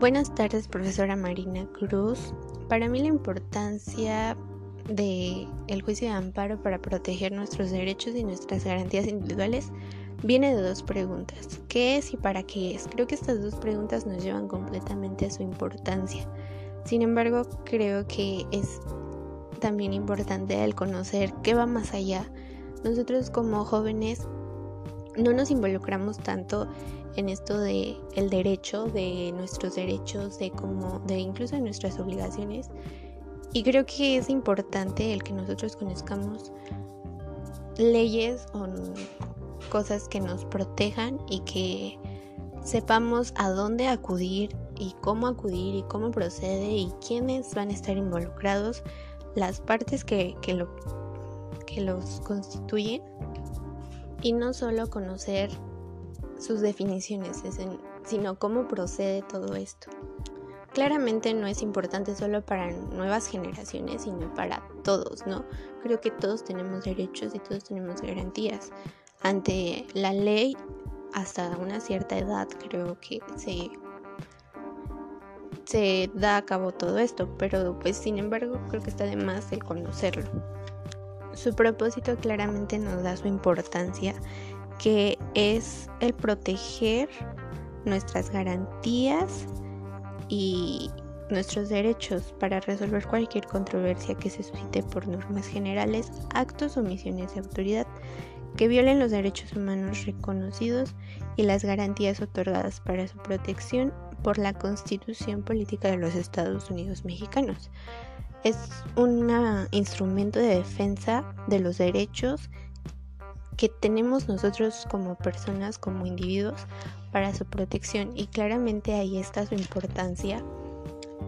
Buenas tardes, profesora Marina Cruz. Para mí la importancia de el juicio de amparo para proteger nuestros derechos y nuestras garantías individuales viene de dos preguntas. ¿Qué es y para qué es? Creo que estas dos preguntas nos llevan completamente a su importancia. Sin embargo, creo que es también importante el conocer qué va más allá. Nosotros como jóvenes no nos involucramos tanto en esto de el derecho, de nuestros derechos, de como de incluso de nuestras obligaciones. Y creo que es importante el que nosotros conozcamos leyes o cosas que nos protejan y que sepamos a dónde acudir y cómo acudir y cómo procede y quiénes van a estar involucrados, las partes que, que, lo, que los constituyen y no solo conocer sus definiciones, sino cómo procede todo esto. Claramente no es importante solo para nuevas generaciones, sino para todos, ¿no? Creo que todos tenemos derechos y todos tenemos garantías. Ante la ley, hasta una cierta edad, creo que se, se da a cabo todo esto, pero pues sin embargo creo que está de más el conocerlo. Su propósito claramente nos da su importancia, que es el proteger nuestras garantías y nuestros derechos para resolver cualquier controversia que se suscite por normas generales, actos o misiones de autoridad que violen los derechos humanos reconocidos y las garantías otorgadas para su protección por la Constitución Política de los Estados Unidos Mexicanos es un instrumento de defensa de los derechos que tenemos nosotros como personas, como individuos, para su protección. Y claramente ahí está su importancia.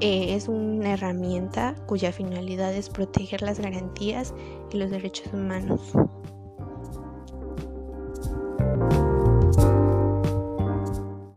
Eh, es una herramienta cuya finalidad es proteger las garantías y los derechos humanos.